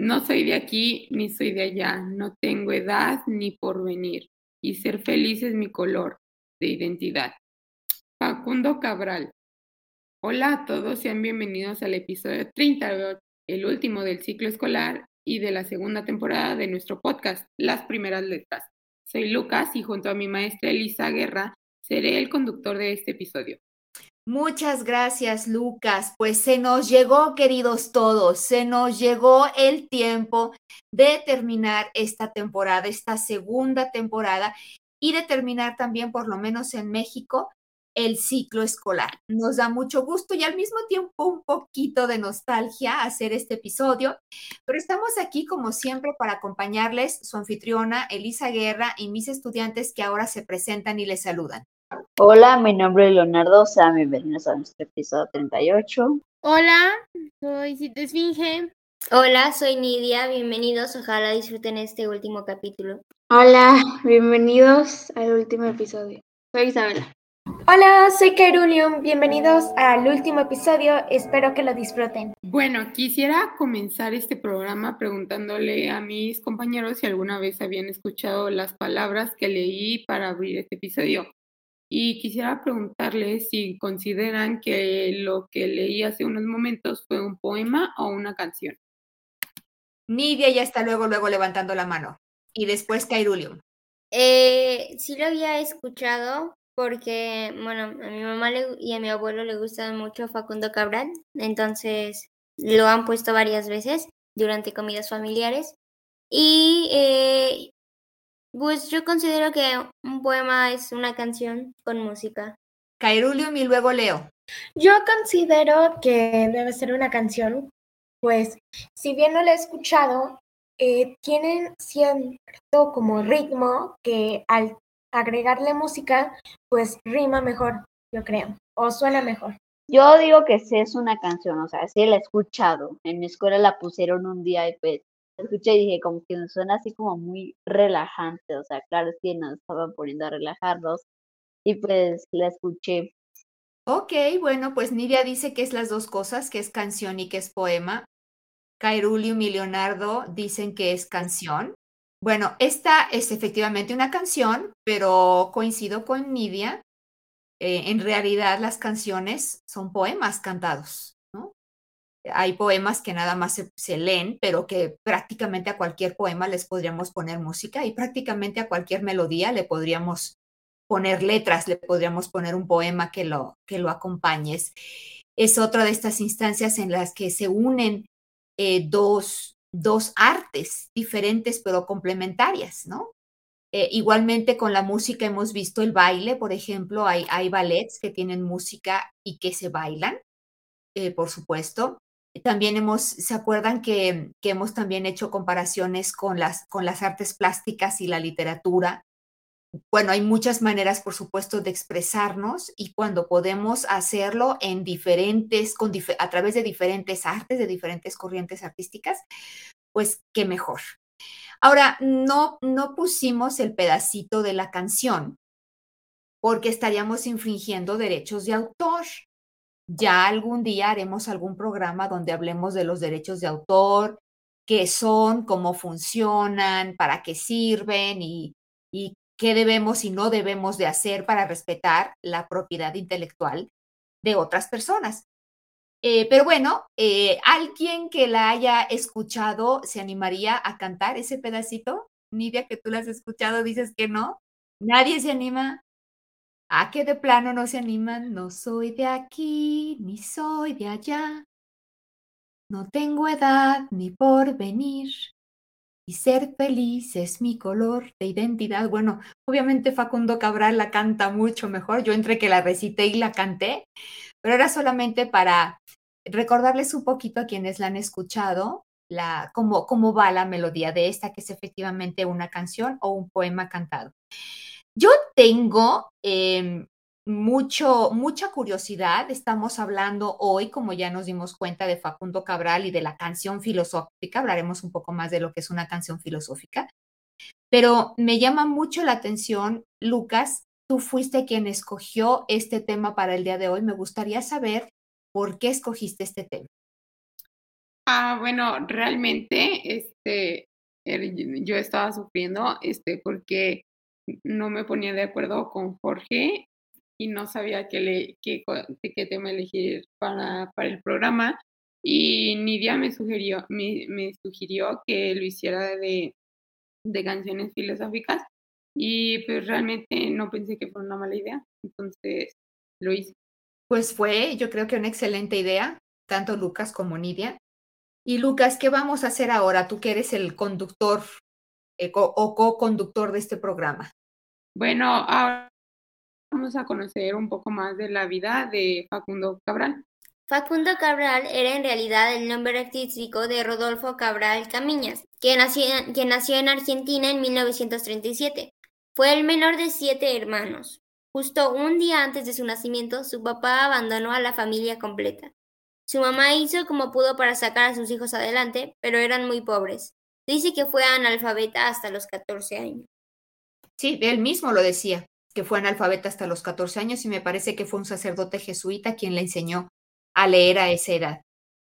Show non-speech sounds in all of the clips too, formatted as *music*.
No soy de aquí ni soy de allá, no tengo edad ni porvenir, y ser feliz es mi color de identidad. Facundo Cabral. Hola a todos, sean bienvenidos al episodio 38, el último del ciclo escolar y de la segunda temporada de nuestro podcast, Las Primeras Letras. Soy Lucas y junto a mi maestra Elisa Guerra seré el conductor de este episodio. Muchas gracias, Lucas. Pues se nos llegó, queridos todos, se nos llegó el tiempo de terminar esta temporada, esta segunda temporada, y de terminar también, por lo menos en México, el ciclo escolar. Nos da mucho gusto y al mismo tiempo un poquito de nostalgia hacer este episodio, pero estamos aquí como siempre para acompañarles su anfitriona Elisa Guerra y mis estudiantes que ahora se presentan y les saludan. Hola, mi nombre es Leonardo, sean bienvenidos a nuestro episodio 38. Hola, soy Cita Esfinge. Hola, soy Nidia, bienvenidos, ojalá disfruten este último capítulo. Hola, bienvenidos al último episodio. Soy Isabela. Hola, soy Kerulium, bienvenidos al último episodio, espero que lo disfruten. Bueno, quisiera comenzar este programa preguntándole a mis compañeros si alguna vez habían escuchado las palabras que leí para abrir este episodio. Y quisiera preguntarles si consideran que lo que leí hace unos momentos fue un poema o una canción. Nidia ya está luego, luego levantando la mano. Y después Kairulium. Eh, sí lo había escuchado porque, bueno, a mi mamá y a mi abuelo le gusta mucho Facundo Cabral, entonces lo han puesto varias veces durante comidas familiares. Y eh, pues yo considero que un poema es una canción con música. Kairulium y luego Leo. Yo considero que debe ser una canción, pues si bien no la he escuchado, eh, tienen cierto como ritmo que al agregarle música, pues rima mejor, yo creo, o suena mejor. Yo digo que sí es una canción, o sea, sí la he escuchado. En mi escuela la pusieron un día y pues escuché y dije como que suena así como muy relajante, o sea, claro, que nos estaban poniendo a relajarnos y pues la escuché. Ok, bueno, pues Nidia dice que es las dos cosas, que es canción y que es poema. Kairulium y Leonardo dicen que es canción. Bueno, esta es efectivamente una canción, pero coincido con Nidia. Eh, en realidad las canciones son poemas cantados hay poemas que nada más se, leen, pero que prácticamente a cualquier poema les podríamos poner música y prácticamente a cualquier melodía le podríamos poner letras, le podríamos poner un poema que lo, que lo acompañes. Es otra de estas instancias en las que se unen eh, dos, dos artes diferentes pero complementarias, ¿no? Eh, igualmente con la música hemos visto el baile, por ejemplo, hay, hay ballets que tienen música y que se bailan, eh, por supuesto. También hemos, ¿se acuerdan que, que, hemos también hecho comparaciones con las, con las artes plásticas y la literatura? Bueno, hay muchas maneras, por supuesto, de expresarnos y cuando podemos hacerlo en diferentes, con, a través de diferentes artes, de diferentes corrientes artísticas, pues qué mejor. Ahora, no, no pusimos el pedacito de la canción porque estaríamos infringiendo derechos de autor. Ya algún día haremos algún programa donde hablemos de los derechos de autor, qué son, cómo funcionan, para qué sirven y, qué debemos y no debemos de hacer para respetar la propiedad intelectual de otras personas. Eh, pero bueno, eh, alguien que la haya escuchado se animaría a cantar ese pedacito. Nidia, que tú la has escuchado, dices que no. ¿Nadie se anima? ¿A que de plano no se animan? No soy de aquí, ni soy de allá. No tengo edad ni por venir. Y ser feliz es mi color de identidad. Bueno, obviamente Facundo Cabral la canta mucho mejor. Yo entre que la recité y la canté, pero era solamente para recordarles un poquito a quienes la han escuchado la, cómo, cómo va la melodía de esta, que es efectivamente una canción o un poema cantado. Yo tengo em, mucho, mucha curiosidad. Estamos hablando hoy, como ya nos dimos cuenta, de Facundo Cabral y de la canción filosófica. Hablaremos un poco más de lo que es una canción filosófica. Pero me llama mucho la atención, Lucas, tú fuiste quien escogió este tema para el día de hoy. Me gustaría saber por qué escogiste este tema. Ah, bueno, realmente, este, yo estaba sufriendo, este, porque no me ponía de acuerdo con Jorge y no sabía qué, le, qué, tema elegir para, para, el programa. Y Nidia me sugirió, me, me sugirió que lo hiciera de, de, canciones filosóficas y pues realmente no pensé que fuera una mala idea, entonces lo hice. Pues fue, yo creo que una excelente idea, tanto Lucas como Nidia. Y Lucas, ¿qué vamos a hacer ahora? Tú que eres el conductor eh, o co-conductor de este programa. Bueno, ahora vamos a conocer un poco más de la vida de Facundo Cabral. Facundo Cabral era en realidad el nombre artístico de Rodolfo Cabral Camiñas, quien nació, nació en Argentina en 1937. Fue el menor de siete hermanos. Justo un día antes de su nacimiento, su papá abandonó a la familia completa. Su mamá hizo como pudo para sacar a sus hijos adelante, pero eran muy pobres. Dice que fue analfabeta hasta los 14 años. Sí, él mismo lo decía, que fue analfabeta hasta los 14 años y me parece que fue un sacerdote jesuita quien le enseñó a leer a esa edad.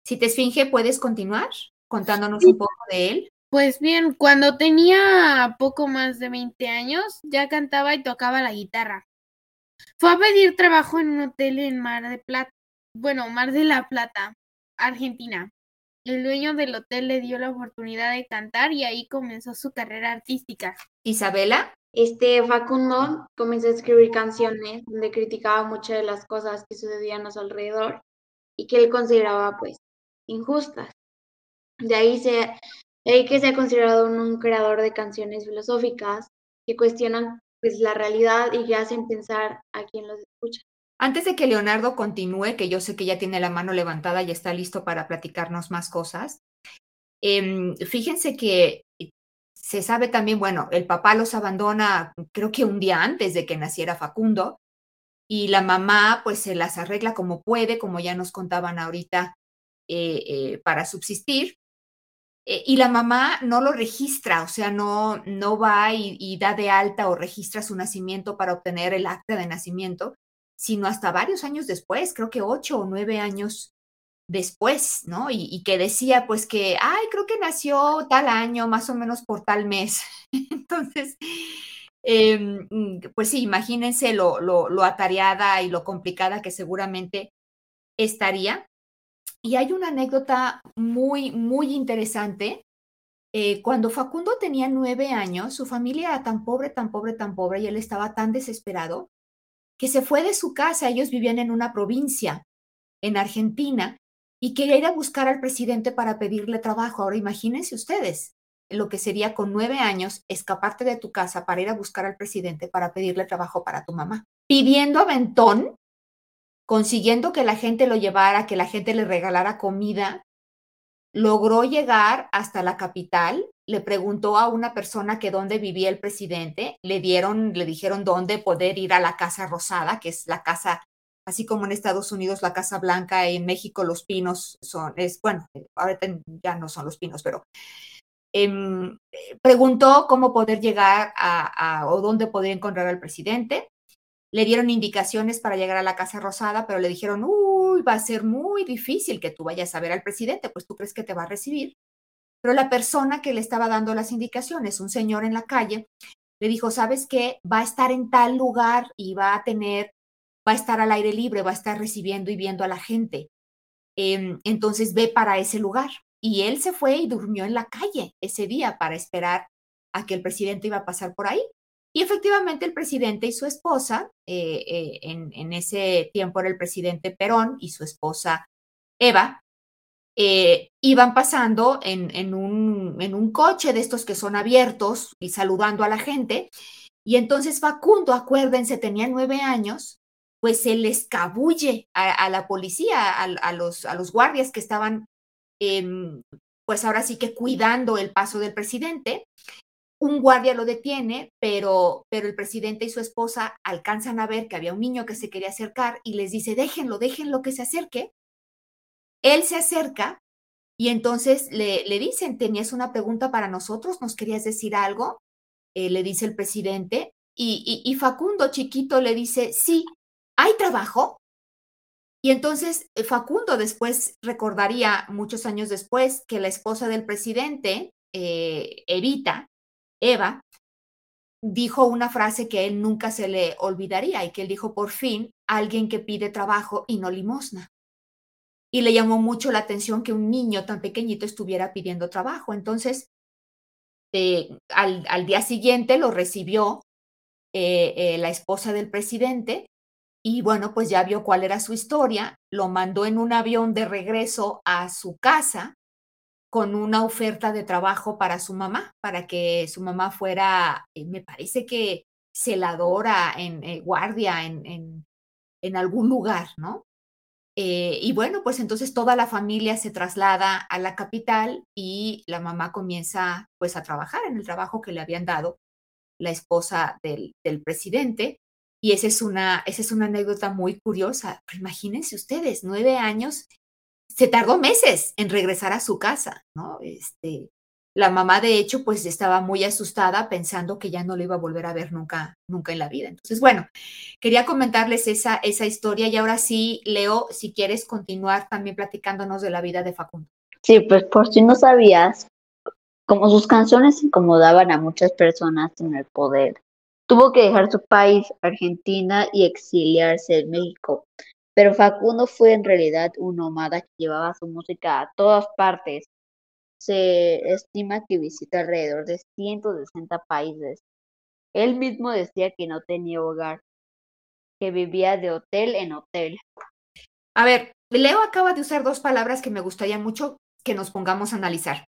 Si te esfinge, ¿puedes continuar contándonos un poco de él? Pues bien, cuando tenía poco más de 20 años, ya cantaba y tocaba la guitarra. Fue a pedir trabajo en un hotel en Mar de Plata bueno, Mar de la Plata, Argentina. El dueño del hotel le dio la oportunidad de cantar y ahí comenzó su carrera artística. Isabela. Este Facundo comenzó a escribir canciones donde criticaba muchas de las cosas que sucedían a su alrededor y que él consideraba pues injustas. De ahí, se, de ahí que se ha considerado un, creador de canciones filosóficas que cuestionan pues la realidad y que hacen pensar a quien los escucha. Antes de que Leonardo continúe, que yo sé que ya tiene la mano levantada y está listo para platicarnos más cosas, em, fíjense que se sabe también, bueno, el papá los abandona creo que un día antes de que naciera Facundo y la mamá pues se las arregla como puede, como ya nos contaban ahorita, eh, eh, para subsistir. Eh, y la mamá no lo registra, o sea, no, no va y da de alta o registra su nacimiento para obtener el acta de nacimiento, sino hasta varios años después, creo que ocho o nueve años después, ¿no? Y, que decía pues que, ay, creo que nació tal año, más o menos por tal mes. *laughs* Entonces, em, mm, pues sí, imagínense lo, lo, atareada y lo complicada que seguramente estaría. Y hay una anécdota muy, muy interesante. Eh, cuando Facundo tenía nueve años, su familia era tan pobre, tan pobre, tan pobre, y él estaba tan desesperado que se fue de su casa, ellos vivían en una provincia, en Argentina, y quería ir a buscar al presidente para pedirle trabajo. Ahora imagínense ustedes lo que sería con nueve años escaparte de tu casa para ir a buscar al presidente para pedirle trabajo para tu mamá. Pidiendo aventón, consiguiendo que la gente lo llevara, que la gente le regalara comida, logró llegar hasta la capital, le preguntó a una persona que dónde vivía el presidente, le dieron, le dijeron dónde poder ir a la Casa Rosada, que es la casa, así como en Estados Unidos la Casa Blanca, en México los pinos son, es, bueno, ahorita ya no son los pinos, pero em, preguntó cómo poder llegar a, a, o dónde poder encontrar al presidente. Le dieron indicaciones para llegar a la Casa Rosada, pero le dijeron, uy, va a ser muy difícil que tú vayas a ver al presidente, pues tú crees que te va a recibir. Pero la persona que le estaba dando las indicaciones, un señor en la calle, le dijo, ¿sabes qué? Va a estar en tal lugar y va a tener, va a estar al aire libre, va a estar recibiendo y viendo a la gente. Em, entonces ve para ese lugar. Y él se fue y durmió en la calle ese día para esperar a que el presidente iba a pasar por ahí. Y efectivamente el presidente y su esposa, eh, eh, en, ese tiempo era el presidente Perón y su esposa Eva, eh, iban pasando en, un, en un coche de estos que son abiertos y saludando a la gente. Y entonces Facundo, acuérdense, tenía nueve años, pues se le escabulle a, la policía, a, los, a los guardias que estaban, eh, pues ahora sí que cuidando el paso del presidente. Un guardia lo detiene, pero, pero el presidente y su esposa alcanzan a ver que había un niño que se quería acercar y les dice, déjenlo, déjenlo que se acerque. Él se acerca y entonces le, le dicen, tenías una pregunta para nosotros, nos querías decir algo, eh, le dice el presidente, y, y, y, Facundo chiquito le dice, sí, ¿hay trabajo? Y entonces eh, Facundo después recordaría, muchos años después, que la esposa del presidente, eh, Evita, Eva, dijo una frase que él nunca se le olvidaría y que él dijo, por fin, alguien que pide trabajo y no limosna y le llamó mucho la atención que un niño tan pequeñito estuviera pidiendo trabajo. Entonces, eh, al, al, día siguiente lo recibió la esposa del presidente y bueno, pues ya vio cuál era su historia, lo mandó en un avión de regreso a su casa con una oferta de trabajo para su mamá, para que su mamá fuera, me parece que celadora, en guardia, en, en, en algún lugar, ¿no? Eh, y bueno, pues entonces toda la familia se traslada a la capital y la mamá comienza pues a trabajar en el trabajo que le habían dado la esposa del, del presidente. Y esa es, una, esa es una anécdota muy curiosa. Imagínense ustedes, nueve años, se tardó meses en regresar a su casa, ¿no? Este, la mamá, de hecho, pues estaba muy asustada pensando que ya no lo iba a volver a ver nunca, nunca en la vida. Entonces, bueno, quería comentarles esa, esa historia y ahora sí, Leo, si quieres continuar también platicándonos de la vida de Facundo. Sí, pues por si no sabías, como sus canciones incomodaban a muchas personas en el poder, tuvo que dejar su país, Argentina, y exiliarse en México. Pero Facundo fue en realidad un nómada que llevaba su música a todas partes se estima que visita alrededor de 160 países. Él mismo decía que no tenía hogar, que vivía de hotel en hotel. A ver, Leo acaba de usar dos palabras que me gustaría mucho que nos pongamos a analizar.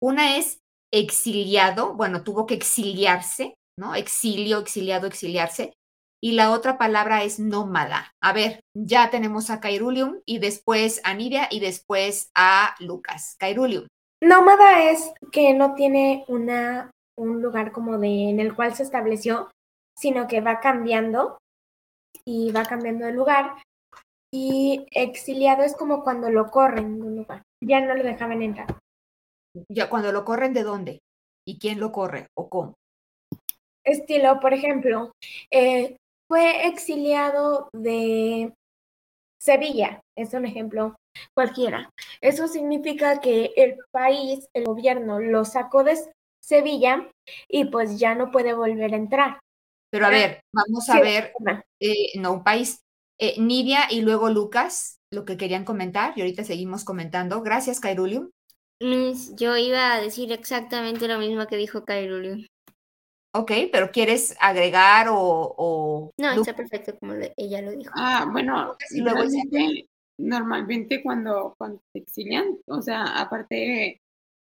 Una es exiliado, bueno, tuvo que exiliarse, ¿no? Exilio, exiliado, exiliarse. Y la otra palabra es nómada. A ver, ya tenemos a Cairulium y después a Nidia y después a Lucas. Cairulium. Nómada es que no tiene una, un lugar como de en el cual se estableció, sino que va cambiando y va cambiando de lugar. Y exiliado es como cuando lo corren de un lugar, ya no lo dejaban entrar. Ya cuando lo corren, ¿de dónde? ¿Y quién lo corre o cómo? Estilo, por ejemplo, eh, fue exiliado de Sevilla, es un ejemplo cualquiera. Eso significa que el país, el gobierno, lo sacó de Sevilla y pues ya no puede volver a entrar. Pero a ver, vamos a sí, ver, eh, no, un país, eh, Nidia y luego Lucas, lo que querían comentar y ahorita seguimos comentando. Gracias, Kairulium. Yo iba a decir exactamente lo mismo que dijo Kairulium. Ok, pero ¿quieres agregar o...? o no, está perfecto como le, ella lo dijo. Ah, bueno, y luego realmente, normalmente cuando, cuando te exilian, o sea, aparte de,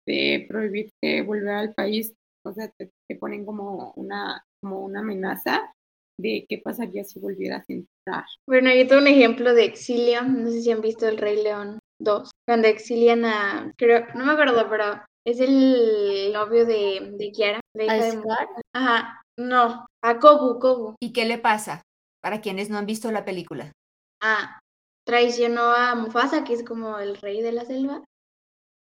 de prohibirte volver al país, o sea, te, te, ponen como una, como una amenaza de qué pasaría si volvieras a entrar. Bueno, yo tengo un ejemplo de exilio, no sé si han visto El Rey León 2, cuando exilian a, creo, no me acuerdo, pero es el novio de, de Kiara. De ¿A de, Ajá, no, a Kobu, Kobu. ¿Y qué le pasa? Para quienes no han visto la película. Ah, traicionó a Mufasa, que es como el rey de la selva,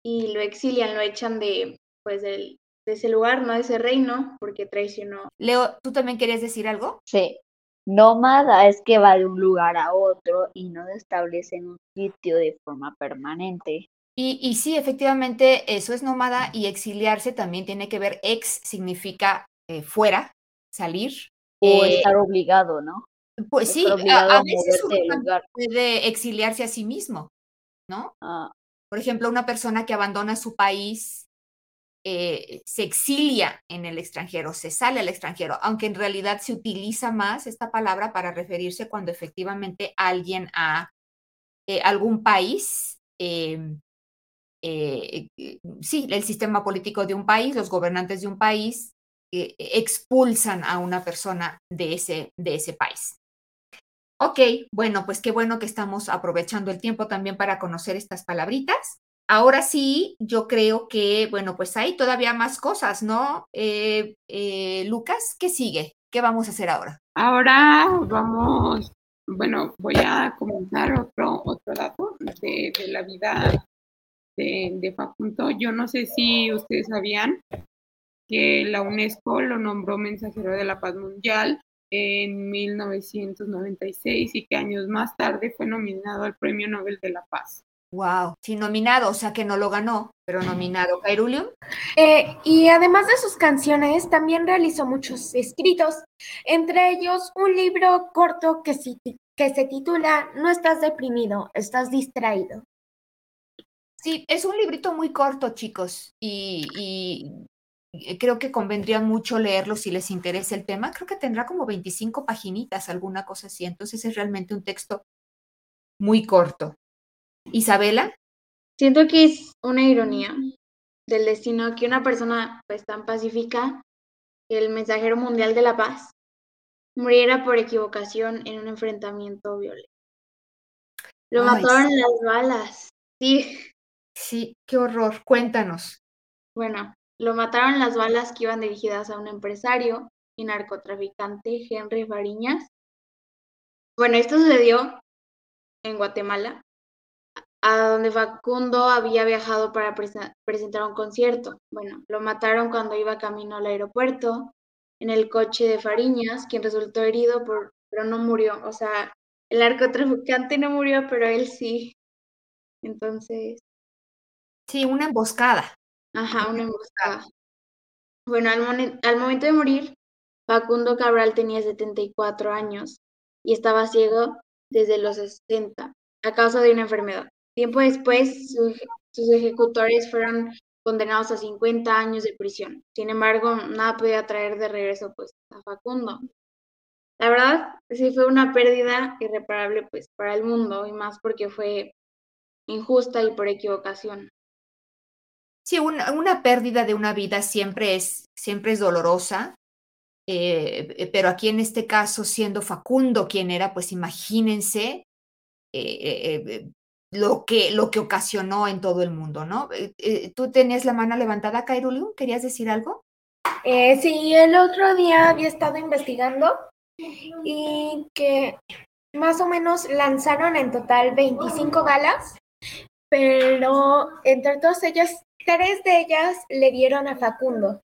y lo exilian, lo echan de, pues, del, de ese lugar, no de ese reino, porque traicionó. Leo, ¿tú también querías decir algo? Sí. Nómada es que va de un lugar a otro y no se establece en un sitio de forma permanente. Y, y, sí, efectivamente, eso es nómada y exiliarse también tiene que ver, ex significa eh, fuera, salir. O eh, estar obligado, ¿no? Pues sí, a, a, veces uno puede exiliarse a sí mismo, ¿no? Ah. Por ejemplo, una persona que abandona su país eh, se exilia en el extranjero, se sale al extranjero, aunque en realidad se utiliza más esta palabra para referirse cuando efectivamente alguien a algún país, em, eh, sí, el sistema político de un país, los gobernantes de un país expulsan a una persona de ese, de ese país. Ok, bueno, pues qué bueno que estamos aprovechando el tiempo también para conocer estas palabritas. Ahora sí, yo creo que, bueno, pues hay todavía más cosas, ¿no? Eh, eh, Lucas, ¿qué sigue? ¿Qué vamos a hacer ahora? Ahora vamos, bueno, voy a comentar otro, otro dato de, la vida de, de, Facundo. Yo no sé si ustedes sabían que la UNESCO lo nombró mensajero de la paz mundial en 1996 y que años más tarde fue nominado al Premio Nobel de la Paz. Wow, sí, nominado, o sea que no lo ganó, pero nominado. ¿Cairulium? Eh, y además de sus canciones, también realizó muchos escritos, entre ellos un libro corto que, que se titula No estás deprimido, estás distraído. Sí, es un librito muy corto, chicos, y, creo que convendría mucho leerlo si les interesa el tema. Creo que tendrá como 25 paginitas, alguna cosa así, entonces es realmente un texto muy corto. Isabela. Siento que es una ironía del destino que una persona pues tan pacífica, el mensajero mundial de la paz, muriera por equivocación en un enfrentamiento violento. Lo mataron las balas, sí. Sí, qué horror. Cuéntanos. Bueno, lo mataron las balas que iban dirigidas a un empresario y narcotraficante, Henry Fariñas. Bueno, esto sucedió en Guatemala a donde Facundo había viajado para presentar un concierto. Bueno, lo mataron cuando iba camino al aeropuerto en el coche de Fariñas, quien resultó herido, pero no murió. O sea, el narcotraficante no murió, pero él sí. Entonces. Sí, una emboscada. Ajá, una emboscada. Bueno, al, al momento de morir, Facundo Cabral tenía 74 años y estaba ciego desde los 60 a causa de una enfermedad. Tiempo después, sus ejecutores fueron condenados a 50 años de prisión. Sin embargo, nada podía traer de regreso pues, a Facundo. La verdad, sí fue una pérdida irreparable pues, para el mundo y más porque fue injusta y por equivocación. Sí, una, pérdida de una vida siempre es, siempre es dolorosa, eh, pero aquí en este caso, siendo Facundo quien era, pues imagínense, eh, eh, lo que, lo que ocasionó en todo el mundo, ¿no? Eh, eh, ¿Tú tenías la mano levantada, Kairulium? ¿Querías decir algo? Eh, sí, el otro día había estado investigando y que más o menos lanzaron en total 25 balas, pero entre todas ellas, tres de ellas le dieron a Facundo.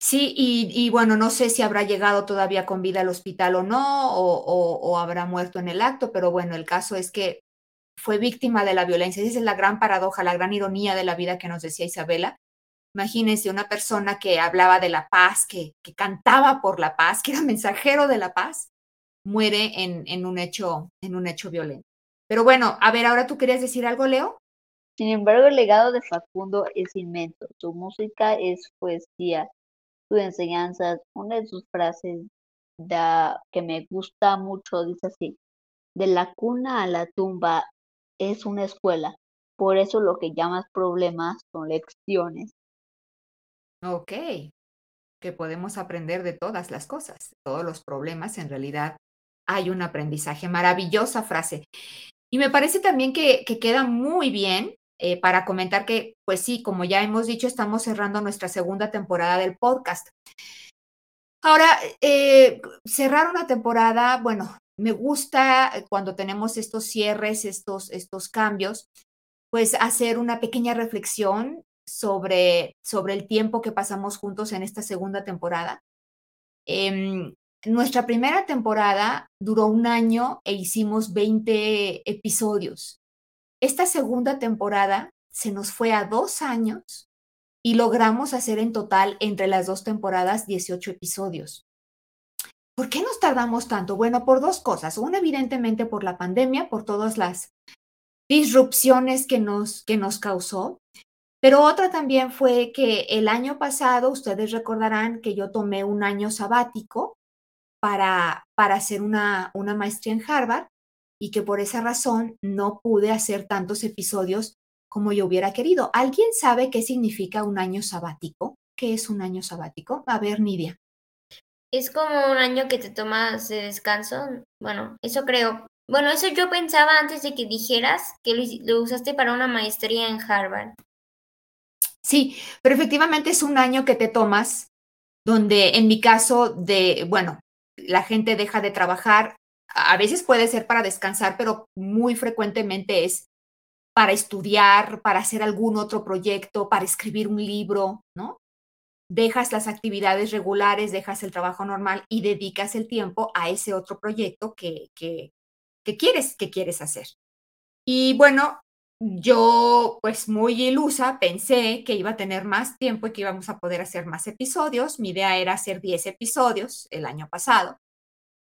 Sí, y, bueno, no sé si habrá llegado todavía con vida al hospital o no, o, habrá muerto en el acto, pero bueno, el caso es que fue víctima de la violencia. Esa es la gran paradoja, la gran ironía de la vida que nos decía Isabela. Imagínense una persona que hablaba de la paz, que, cantaba por la paz, que era mensajero de la paz, muere en, en, un hecho, en un hecho violento. Pero bueno, a ver, ahora tú querías decir algo, Leo. Sin embargo, el legado de Facundo es inmenso. Su música es poesía, sus enseñanzas, una de sus frases da, que me gusta mucho dice así, de la cuna a la tumba es una escuela, por eso lo que llamas problemas son lecciones. Ok, que podemos aprender de todas las cosas, todos los problemas, en realidad hay un aprendizaje. Maravillosa frase. Y me parece también que, queda muy bien eh, para comentar que, pues sí, como ya hemos dicho, estamos cerrando nuestra segunda temporada del podcast. Ahora, eh, cerrar una temporada, bueno, me gusta eh, cuando tenemos estos cierres, estos, estos cambios, pues hacer una pequeña reflexión sobre, sobre el tiempo que pasamos juntos en esta segunda temporada. Em, nuestra primera temporada duró un año e hicimos 20 episodios. Esta segunda temporada se nos fue a dos años y logramos hacer en total entre las dos temporadas 18 episodios. ¿Por qué nos tardamos tanto? Bueno, por dos cosas. Una, evidentemente, por la pandemia, por todas las disrupciones que nos, que nos causó. Pero otra también fue que el año pasado, ustedes recordarán que yo tomé un año sabático para, para hacer una, una maestría en Harvard y que por esa razón no pude hacer tantos episodios como yo hubiera querido. ¿Alguien sabe qué significa un año sabático? ¿Qué es un año sabático? A ver, Nidia. Es como un año que te tomas de descanso. Bueno, eso creo. Bueno, eso yo pensaba antes de que dijeras que lo, lo usaste para una maestría en Harvard. Sí, pero efectivamente es un año que te tomas donde en mi caso de, bueno, la gente deja de trabajar, a veces puede ser para descansar, pero muy frecuentemente es para estudiar, para hacer algún otro proyecto, para escribir un libro, ¿no? Dejas las actividades regulares, dejas el trabajo normal y dedicas el tiempo a ese otro proyecto que, que, que quieres, que quieres hacer. Y bueno, yo, pues muy ilusa, pensé que iba a tener más tiempo y que íbamos a poder hacer más episodios. Mi idea era hacer 10 episodios el año pasado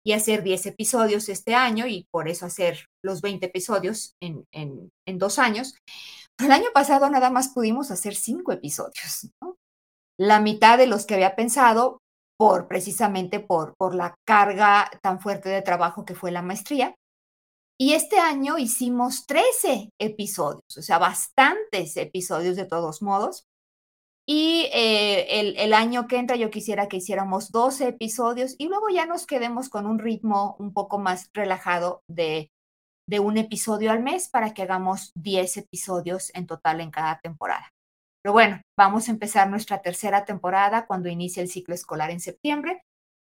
y hacer 10 episodios este año y por eso hacer los 20 episodios en, en, dos años. El año pasado nada más pudimos hacer 5 episodios. La mitad de los que había pensado por precisamente por, por la carga tan fuerte de trabajo que fue la maestría. Y este año hicimos 13 episodios, o sea, bastantes episodios de todos modos. Y eh, el, año que entra yo quisiera que hiciéramos 12 episodios y luego ya nos quedemos con un ritmo un poco más relajado de, de un episodio al mes para que hagamos 10 episodios en total en cada temporada. Pero bueno, vamos a empezar nuestra tercera temporada cuando inicie el ciclo escolar en septiembre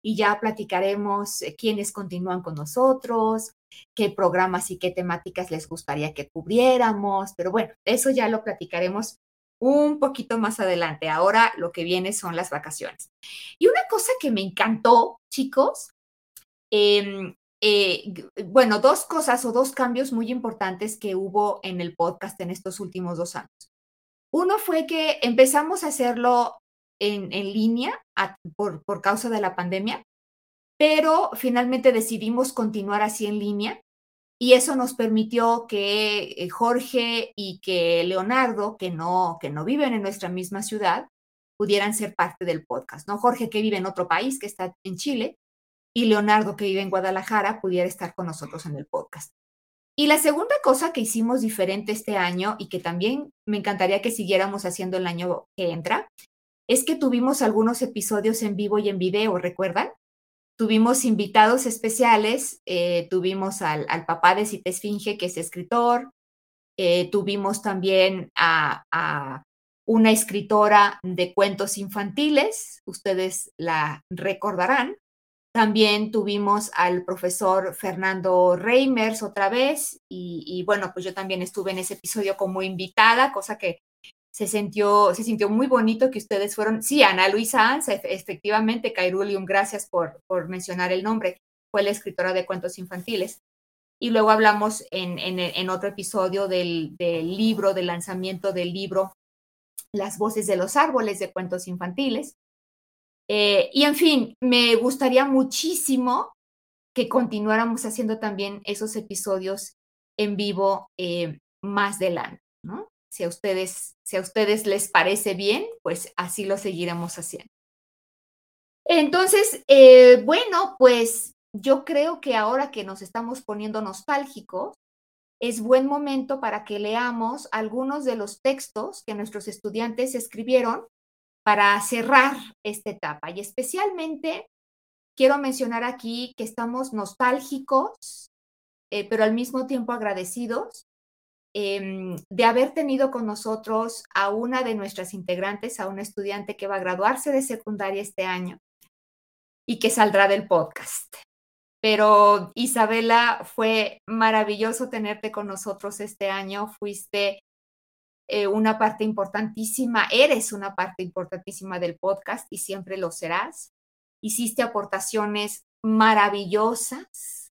y ya platicaremos eh, quiénes continúan con nosotros, qué programas y qué temáticas les gustaría que cubriéramos, pero bueno, eso ya lo platicaremos un poquito más adelante. Ahora lo que viene son las vacaciones. Y una cosa que me encantó, chicos, eh, eh, bueno, dos cosas o dos cambios muy importantes que hubo en el podcast en estos últimos dos años. Uno fue que empezamos a hacerlo en, en línea por, por causa de la pandemia, pero finalmente decidimos continuar así en línea y eso nos permitió que eh, Jorge y que Leonardo, que no, que no viven en nuestra misma ciudad, pudieran ser parte del podcast, ¿no? Jorge que vive en otro país, que está en Chile, y Leonardo que vive en Guadalajara, pudiera estar con nosotros en el podcast. Y la segunda cosa que hicimos diferente este año y que también me encantaría que siguiéramos haciendo el año que entra, es que tuvimos algunos episodios en vivo y en video, ¿recuerdan? Tuvimos invitados especiales, eh, tuvimos al, al, papá de Cita Esfinge, que es escritor, eh, tuvimos también a, una escritora de cuentos infantiles, ustedes la recordarán. También tuvimos al profesor Fernando Reimers otra vez y, y, bueno, pues yo también estuve en ese episodio como invitada, cosa que se sintió, se sintió muy bonito que ustedes fueron, sí, Ana Luisa Anza, efectivamente, Cairulium, gracias por, por mencionar el nombre, fue la escritora de cuentos infantiles. Y luego hablamos en, en, otro episodio del, del, libro, del lanzamiento del libro Las voces de los árboles de cuentos infantiles. Eh, y en fin, me gustaría muchísimo que continuáramos haciendo también esos episodios en vivo eh, más adelante, ¿no? Si a ustedes, si a ustedes les parece bien, pues así lo seguiremos haciendo. Entonces, eh, bueno, pues yo creo que ahora que nos estamos poniendo nostálgicos, es buen momento para que leamos algunos de los textos que nuestros estudiantes escribieron para cerrar esta etapa. Y especialmente quiero mencionar aquí que estamos nostálgicos, eh, pero al mismo tiempo agradecidos eh, de haber tenido con nosotros a una de nuestras integrantes, a una estudiante que va a graduarse de secundaria este año y que saldrá del podcast. Pero Isabela, fue maravilloso tenerte con nosotros este año. Fuiste eh, una parte importantísima, eres una parte importantísima del podcast y siempre lo serás. Hiciste aportaciones maravillosas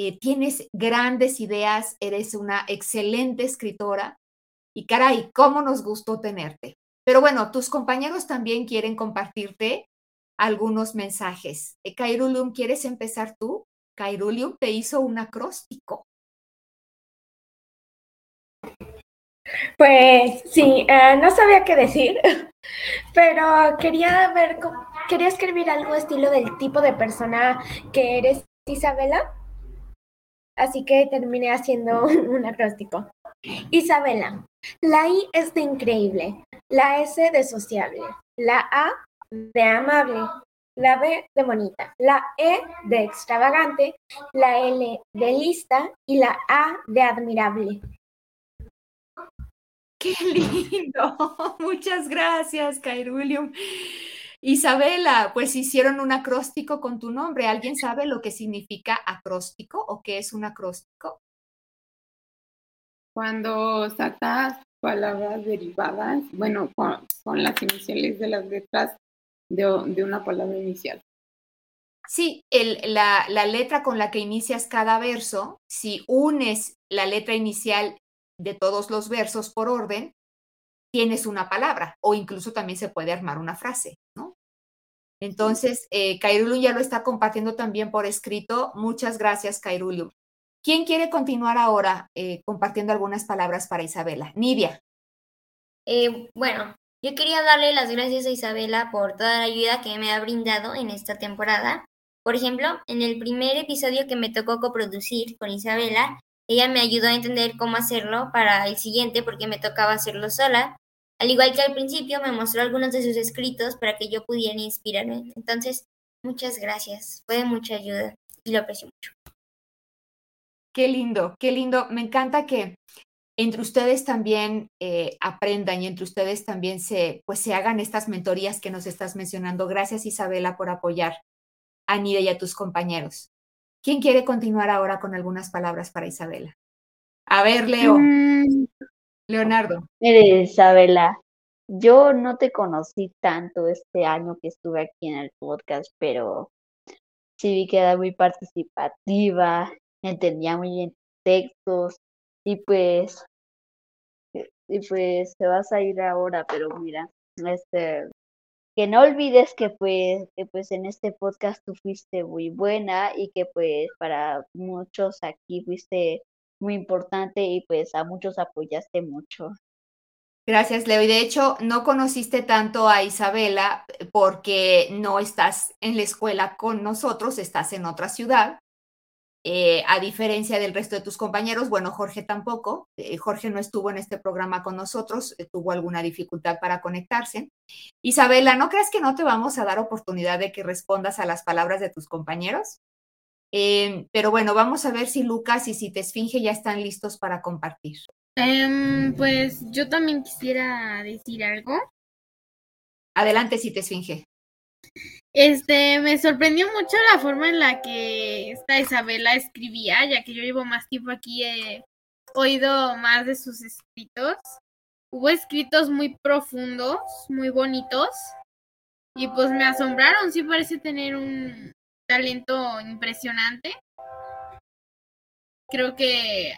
eh, tienes grandes ideas, eres una excelente escritora y caray, cómo nos gustó tenerte. Pero bueno, tus compañeros también quieren compartirte algunos mensajes. Eh, Kairulium, ¿quieres empezar tú? Kairulium te hizo un acróstico. Pues sí, eh, no sabía qué decir, *laughs* pero quería ver, quería escribir algo estilo del tipo de persona que eres, Isabela. Así que terminé haciendo *laughs* un acróstico. Isabela, la I es de increíble, la S de sociable, la A de amable, la B de bonita, la E de extravagante, la L de lista y la A de admirable. ¡Qué lindo! *laughs* Muchas gracias, Kairulium. Isabela, pues hicieron un acróstico con tu nombre. ¿Alguien sabe lo que significa acróstico o qué es un acróstico? Cuando sacas palabras derivadas, bueno, con, con las iniciales de las letras de, de una palabra inicial. Sí, el- la, la letra con la que inicias cada verso, si unes la letra inicial de todos los versos por orden, tienes una palabra o incluso también se puede armar una frase, ¿no? Entonces, eh, ya lo está compartiendo también por escrito. Muchas gracias, Kairulium. ¿Quién quiere continuar ahora eh, compartiendo algunas palabras para Isabela? Nidia. Eh, bueno, yo quería darle las gracias a Isabela por toda la ayuda que me ha brindado en esta temporada. Por ejemplo, en el primer episodio que me tocó coproducir con Isabela, ella me ayudó a entender cómo hacerlo para el siguiente porque me tocaba hacerlo sola. Al igual que al principio me mostró algunos de sus escritos para que yo pudiera inspirarme. Entonces, muchas gracias. Fue de mucha ayuda y lo aprecio mucho. Qué lindo, qué lindo. Me encanta que entre ustedes también eh, aprendan y entre ustedes también se, pues, se hagan estas mentorías que nos estás mencionando. Gracias, Isabela, por apoyar a Nidia y a tus compañeros. ¿Quién quiere continuar ahora con algunas palabras para Isabela? A ver, Leo, Mm, Leonardo. Isabela, yo no te conocí tanto este año que estuve aquí en el podcast, pero sí vi que era muy participativa, entendía muy bien textos y pues, y pues te vas a ir ahora, pero mira, este, que no olvides que pues, que pues en este podcast tú fuiste muy buena y que pues para muchos aquí fuiste muy importante y pues a muchos apoyaste mucho. Gracias, Leo. Y de hecho, no conociste tanto a Isabela porque no estás en la escuela con nosotros, estás en otra ciudad. Eh, a diferencia del resto de tus compañeros, bueno, Jorge tampoco. Eh, Jorge no estuvo en este programa con nosotros, eh, tuvo alguna dificultad para conectarse. Isabela, ¿no crees que no te vamos a dar oportunidad de que respondas a las palabras de tus compañeros? Eh, pero bueno, vamos a ver si Lucas y si te esfinge ya están listos para compartir. em, pues yo también quisiera decir algo. Adelante, si te esfinge. Este, me sorprendió mucho la forma en la que esta Isabela escribía, ya que yo llevo más tiempo aquí, he oído más de sus escritos. Hubo escritos muy profundos, muy bonitos, y pues me asombraron, sí parece tener un talento impresionante. Creo que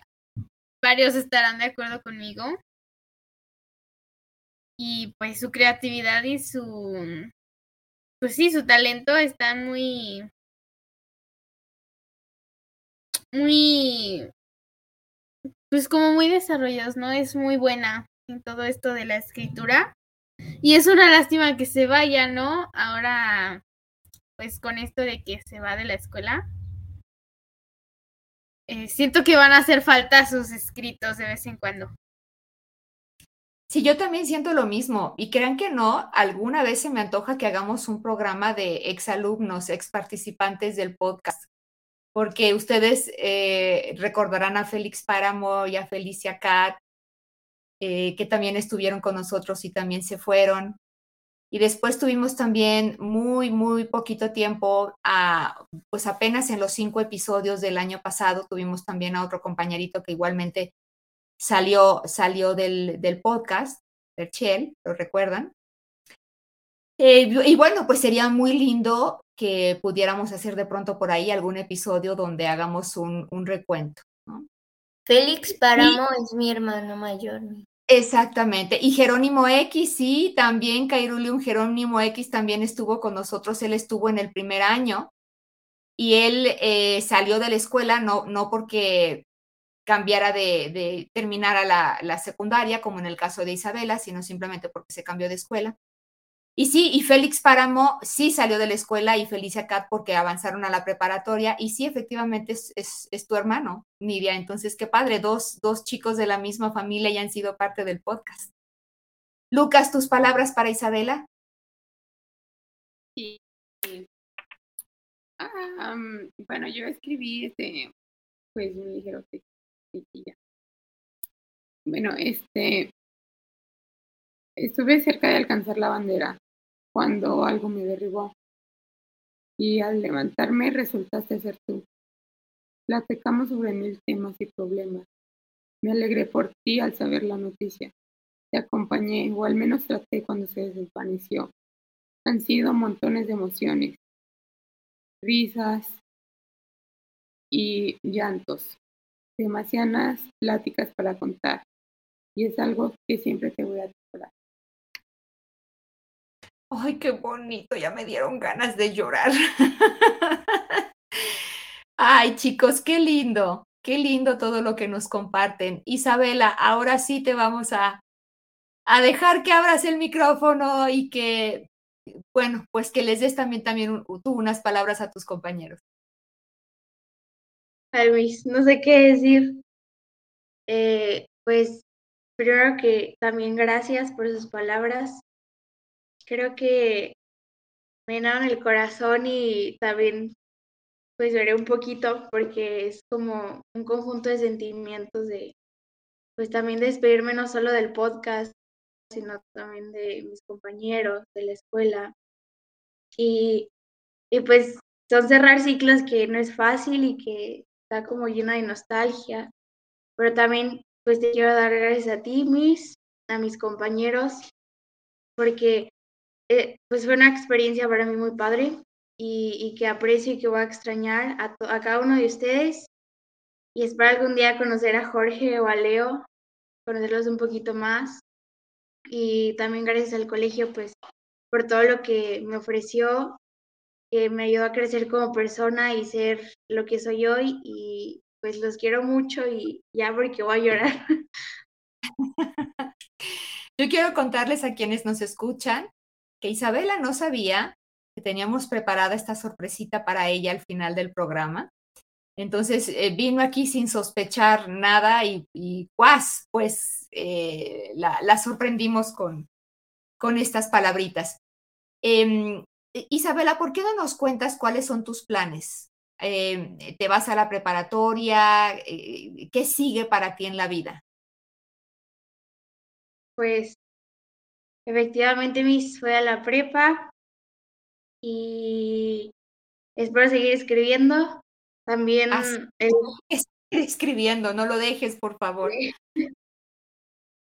varios estarán de acuerdo conmigo. Y pues su creatividad y su pues sí, su talento está muy, muy, pues como muy desarrollados, ¿no? Es muy buena en todo esto de la escritura. Y es una lástima que se vaya, ¿no? Ahora, pues con esto de que se va de la escuela. Eh, siento que van a hacer falta sus escritos de vez en cuando. Sí, yo también siento lo mismo. Y crean que no, alguna vez se me antoja que hagamos un programa de exalumnos, ex participantes del podcast, porque ustedes eh, recordarán a Félix Páramo y a Felicia Cat, eh, que también estuvieron con nosotros y también se fueron. Y después tuvimos también muy, muy poquito tiempo, a, pues apenas en los cinco episodios del año pasado, tuvimos también a otro compañerito que igualmente salió, salió del, del podcast, Perchel, ¿lo recuerdan? Eh, y bueno, pues sería muy lindo que pudiéramos hacer de pronto por ahí algún episodio donde hagamos un, un recuento. ¿no? Félix Páramo es mi hermano mayor. Exactamente. Y Jerónimo X, sí, también Cairulium Jerónimo X también estuvo con nosotros, él estuvo en el primer año y él eh, salió de la escuela, no, no porque cambiara de, de terminara la, la, secundaria, como en el caso de Isabela, sino simplemente porque se cambió de escuela. Y sí, y Félix Páramo sí salió de la escuela y Felicia Cat porque avanzaron a la preparatoria y sí, efectivamente es, tu hermano, Nidia. Entonces, qué padre, dos, dos chicos de la misma familia ya han sido parte del podcast. Lucas, tus palabras para Isabela. Sí. Ah, bueno, yo escribí este, pues un ligero ya. Bueno, este, estuve cerca de alcanzar la bandera cuando algo me derribó y al levantarme resultaste ser tú. Platicamos sobre mil temas y problemas. Me alegré por ti al saber la noticia. Te acompañé, o al menos traté cuando se desvaneció. Han sido montones de emociones, risas y llantos, demasiadas pláticas para contar, y es algo que siempre te voy a. Ay, qué bonito, ya me dieron ganas de llorar. *laughs* Ay, chicos, qué lindo, qué lindo todo lo que nos comparten. Isabela, ahora sí te vamos a, a dejar que abras el micrófono y que, bueno, pues que les des también, también unas palabras a tus compañeros. Ay, Luis, no sé qué decir. Eh, pues primero que también gracias por sus palabras. Creo que me llenaron el corazón y también pues lloré un poquito porque es como un conjunto de sentimientos de pues también despedirme no solo del podcast, sino también de mis compañeros, de la escuela. Y, y pues son cerrar ciclos que no es fácil y que está como llena de nostalgia, pero también pues te quiero dar gracias a ti, mis, a mis compañeros, porque eh, pues fue una experiencia para mí muy padre y, y que aprecio y que voy a extrañar a, a, cada uno de ustedes. Y espero algún día conocer a Jorge o a Leo, conocerlos un poquito más. Y también gracias al colegio pues por todo lo que me ofreció que me ayudó a crecer como persona y ser lo que soy hoy. Y pues los quiero mucho y ya porque voy a llorar. *laughs* Yo quiero contarles a quienes nos escuchan que Isabela no sabía que teníamos preparada esta sorpresita para ella al final del programa. Entonces eh, vino aquí sin sospechar nada y, y pues eh, la, sorprendimos con, con estas palabritas. Eh, Isabela, ¿por qué no nos cuentas cuáles son tus planes? Eh, ¿Te vas a la preparatoria? ¿Qué sigue para ti en la vida? Pues efectivamente mis fue a la prepa y espero seguir escribiendo. También el... escribiendo, no lo dejes, por favor.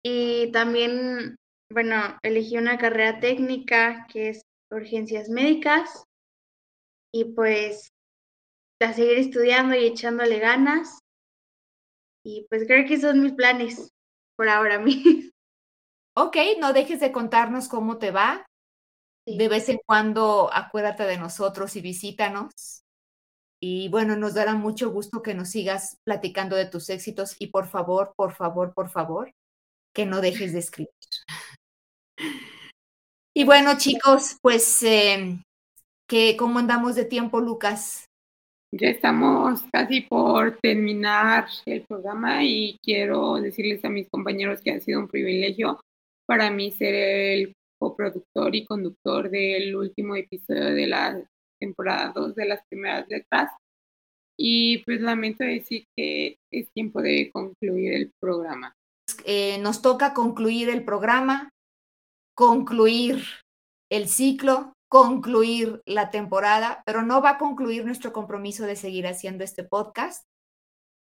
Y también, bueno, elegí una carrera técnica que es urgencias médicas y pues a seguir estudiando y echándole ganas. Y pues creo que esos son mis planes por ahora, *laughs* mí. Ok, no dejes de contarnos cómo te va. Sí. De vez en cuando acuérdate de nosotros y visítanos. Y bueno, nos dará mucho gusto que nos sigas platicando de tus éxitos y por favor, por favor, por favor, que no dejes de escribir. Y bueno, chicos, pues, eh, que ¿cómo andamos de tiempo, Lucas? Ya estamos casi por terminar el programa y quiero decirles a mis compañeros que ha sido un privilegio para mí ser el coproductor y conductor del último episodio de la temporada 2 de las primeras letras. Y pues lamento decir que es tiempo de concluir el programa. Eh, nos toca concluir el programa concluir el ciclo, concluir la temporada, pero no va a concluir nuestro compromiso de seguir haciendo este podcast.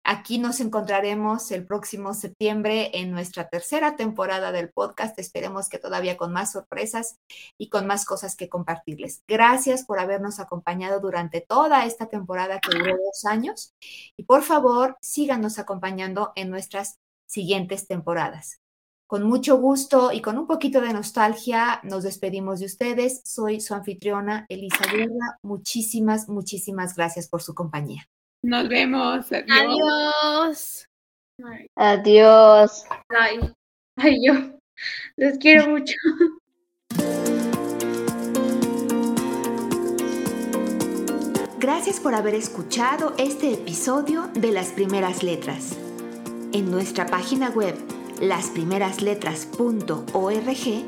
Aquí nos encontraremos el próximo septiembre en nuestra tercera temporada del podcast. Esperemos que todavía con más sorpresas y con más cosas que compartirles. Gracias por habernos acompañado durante toda esta temporada que duró dos años y por favor síganos acompañando en nuestras siguientes temporadas. Con mucho gusto y con un poquito de nostalgia nos despedimos de ustedes. Soy su anfitriona Elisa Guerra. Muchísimas, muchísimas gracias por su compañía. Nos vemos. Adiós. Adiós. Ay, Adiós. ay, ay, yo los quiero mucho. Gracias por haber escuchado este episodio de Las Primeras Letras. En nuestra página web lasprimerasletras.org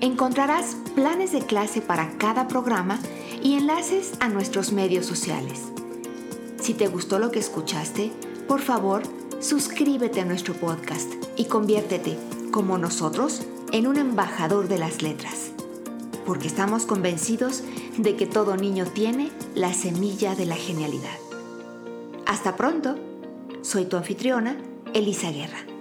encontrarás planes de clase para cada programa y enlaces a nuestros medios sociales. Si te gustó lo que escuchaste, por favor, suscríbete a nuestro podcast y conviértete, como nosotros, en un embajador de las letras. Porque estamos convencidos de que todo niño tiene la semilla de la genialidad. Hasta pronto. Soy tu anfitriona, Elisa Guerra.